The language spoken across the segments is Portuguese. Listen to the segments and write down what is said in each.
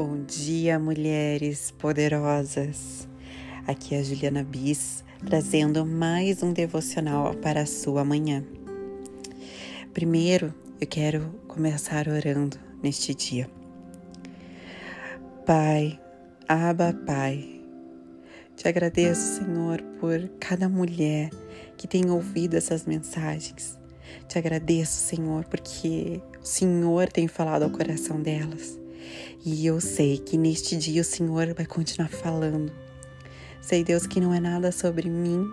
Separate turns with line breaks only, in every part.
Bom dia, mulheres poderosas. Aqui é a Juliana Bis, trazendo mais um devocional para a sua manhã. Primeiro, eu quero começar orando neste dia. Pai, Aba Pai, te agradeço, Senhor, por cada mulher que tem ouvido essas mensagens. Te agradeço, Senhor, porque o Senhor tem falado ao coração delas. E eu sei que neste dia o Senhor vai continuar falando. Sei, Deus, que não é nada sobre mim,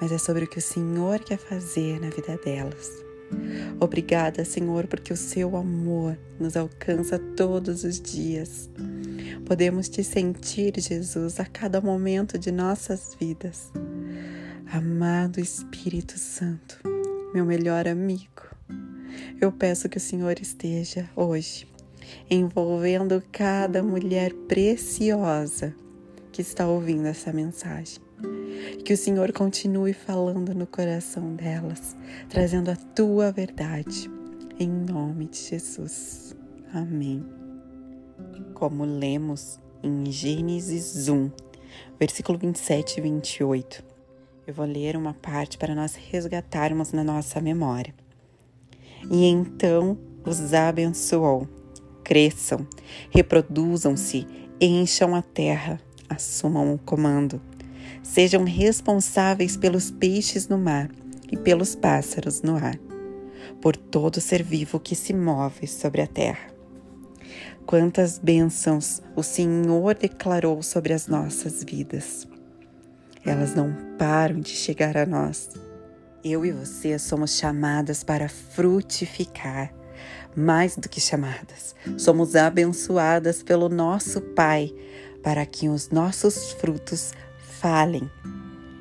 mas é sobre o que o Senhor quer fazer na vida delas. Obrigada, Senhor, porque o seu amor nos alcança todos os dias. Podemos te sentir, Jesus, a cada momento de nossas vidas. Amado Espírito Santo, meu melhor amigo, eu peço que o Senhor esteja hoje envolvendo cada mulher preciosa que está ouvindo essa mensagem. Que o Senhor continue falando no coração delas, trazendo a tua verdade, em nome de Jesus. Amém. Como lemos em Gênesis 1, versículo 27 e 28, eu vou ler uma parte para nós resgatarmos na nossa memória. E então os abençoou cresçam, reproduzam-se, encham a terra, assumam o comando. Sejam responsáveis pelos peixes no mar e pelos pássaros no ar, por todo ser vivo que se move sobre a terra. Quantas bênçãos o Senhor declarou sobre as nossas vidas. Elas não param de chegar a nós. Eu e você somos chamadas para frutificar mais do que chamadas, somos abençoadas pelo nosso Pai para que os nossos frutos falem.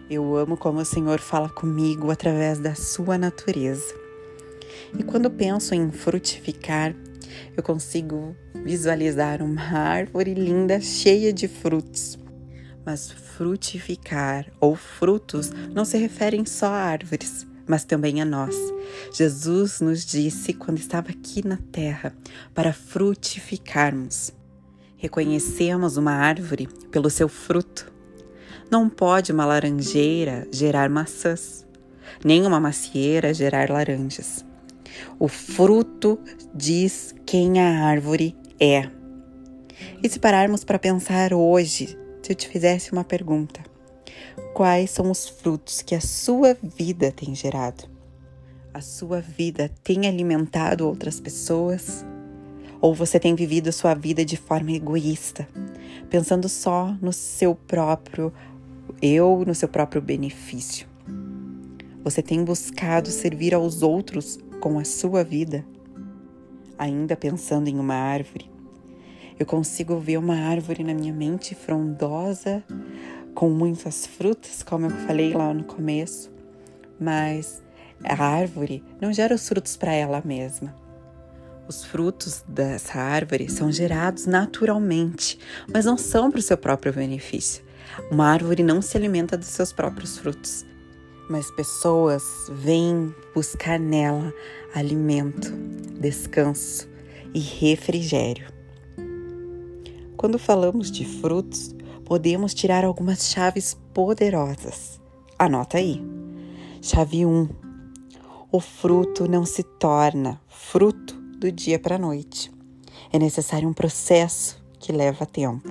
Eu amo como o Senhor fala comigo através da sua natureza. E quando penso em frutificar, eu consigo visualizar uma árvore linda cheia de frutos. Mas frutificar ou frutos não se referem só a árvores, mas também a nós. Jesus nos disse quando estava aqui na terra para frutificarmos. Reconhecemos uma árvore pelo seu fruto. Não pode uma laranjeira gerar maçãs, nem uma macieira gerar laranjas. O fruto diz quem a árvore é. E se pararmos para pensar hoje, se eu te fizesse uma pergunta: quais são os frutos que a sua vida tem gerado. A sua vida tem alimentado outras pessoas? Ou você tem vivido a sua vida de forma egoísta, pensando só no seu próprio eu, no seu próprio benefício? Você tem buscado servir aos outros com a sua vida? Ainda pensando em uma árvore, eu consigo ver uma árvore na minha mente frondosa, com muitas frutas, como eu falei lá no começo, mas a árvore não gera os frutos para ela mesma. Os frutos dessa árvore são gerados naturalmente, mas não são para o seu próprio benefício. Uma árvore não se alimenta dos seus próprios frutos, mas pessoas vêm buscar nela alimento, descanso e refrigério. Quando falamos de frutos, podemos tirar algumas chaves poderosas. Anota aí. Chave 1. O fruto não se torna fruto do dia para a noite. É necessário um processo que leva tempo.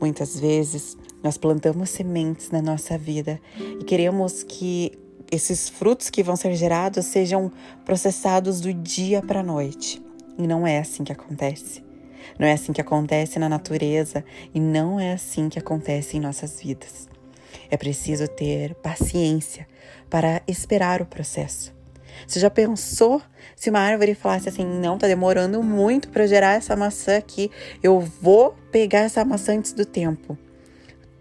Muitas vezes nós plantamos sementes na nossa vida e queremos que esses frutos que vão ser gerados sejam processados do dia para a noite. E não é assim que acontece. Não é assim que acontece na natureza e não é assim que acontece em nossas vidas. É preciso ter paciência para esperar o processo. Você já pensou se uma árvore falasse assim: não, tá demorando muito para gerar essa maçã aqui, eu vou pegar essa maçã antes do tempo?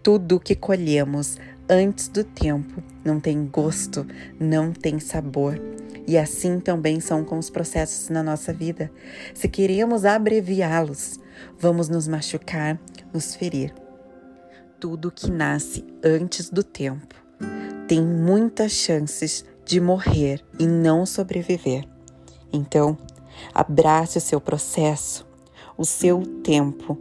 Tudo que colhemos antes do tempo não tem gosto, não tem sabor. E assim também são com os processos na nossa vida. Se queremos abreviá-los, vamos nos machucar, nos ferir. Tudo que nasce antes do tempo tem muitas chances de morrer e não sobreviver. Então, abrace o seu processo, o seu tempo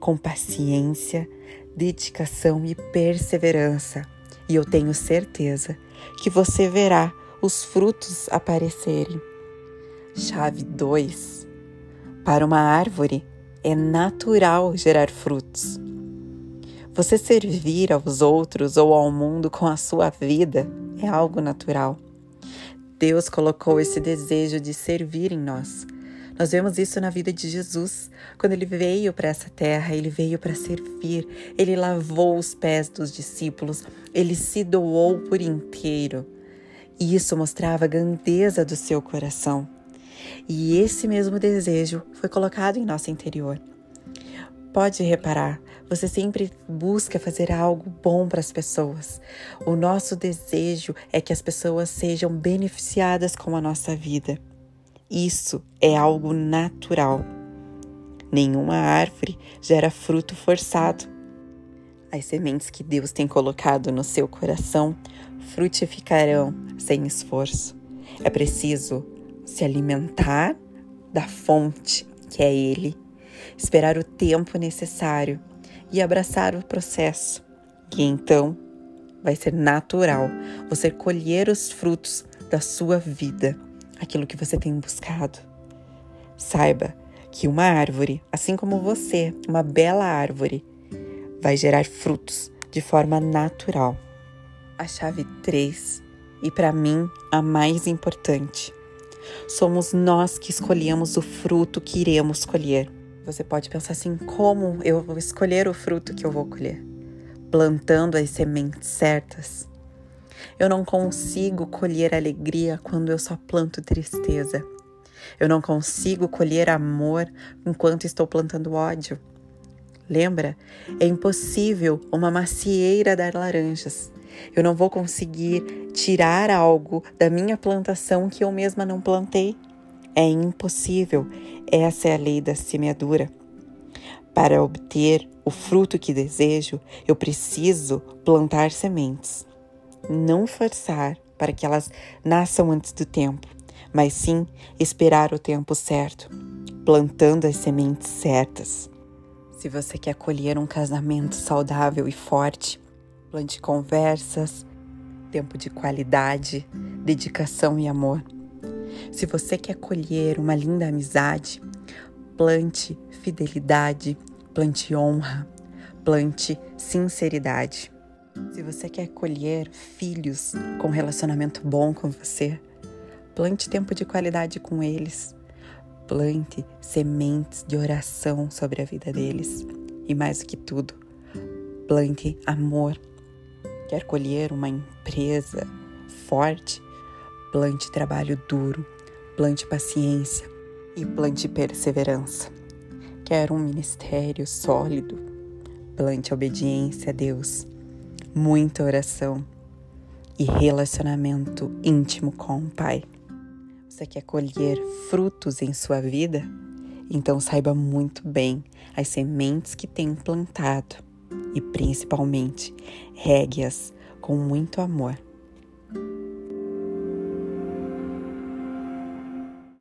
com paciência, dedicação e perseverança. E eu tenho certeza que você verá os frutos aparecerem. Chave 2. Para uma árvore é natural gerar frutos. Você servir aos outros ou ao mundo com a sua vida é algo natural. Deus colocou esse desejo de servir em nós. Nós vemos isso na vida de Jesus. Quando ele veio para essa terra, ele veio para servir, ele lavou os pés dos discípulos, ele se doou por inteiro. E isso mostrava a grandeza do seu coração. E esse mesmo desejo foi colocado em nosso interior. Pode reparar, você sempre busca fazer algo bom para as pessoas. O nosso desejo é que as pessoas sejam beneficiadas com a nossa vida. Isso é algo natural. Nenhuma árvore gera fruto forçado. As sementes que Deus tem colocado no seu coração frutificarão sem esforço. É preciso se alimentar da fonte que é Ele, esperar o tempo necessário e abraçar o processo. E então vai ser natural você colher os frutos da sua vida, aquilo que você tem buscado. Saiba que uma árvore, assim como você, uma bela árvore, vai gerar frutos de forma natural. A chave 3, e para mim a mais importante, somos nós que escolhemos o fruto que iremos colher. Você pode pensar assim: como eu vou escolher o fruto que eu vou colher? Plantando as sementes certas. Eu não consigo colher alegria quando eu só planto tristeza. Eu não consigo colher amor enquanto estou plantando ódio. Lembra? É impossível uma macieira dar laranjas. Eu não vou conseguir tirar algo da minha plantação que eu mesma não plantei. É impossível. Essa é a lei da semeadura. Para obter o fruto que desejo, eu preciso plantar sementes. Não forçar para que elas nasçam antes do tempo, mas sim esperar o tempo certo, plantando as sementes certas. Se você quer colher um casamento saudável e forte, plante conversas, tempo de qualidade, dedicação e amor. Se você quer colher uma linda amizade, plante fidelidade, plante honra, plante sinceridade. Se você quer colher filhos com relacionamento bom com você, plante tempo de qualidade com eles. Plante sementes de oração sobre a vida deles. E mais do que tudo, plante amor. Quer colher uma empresa forte? Plante trabalho duro, plante paciência e plante perseverança. Quer um ministério sólido? Plante obediência a Deus, muita oração e relacionamento íntimo com o Pai. Você quer colher frutos em sua vida? Então saiba muito bem as sementes que tem plantado e principalmente regue-as com muito amor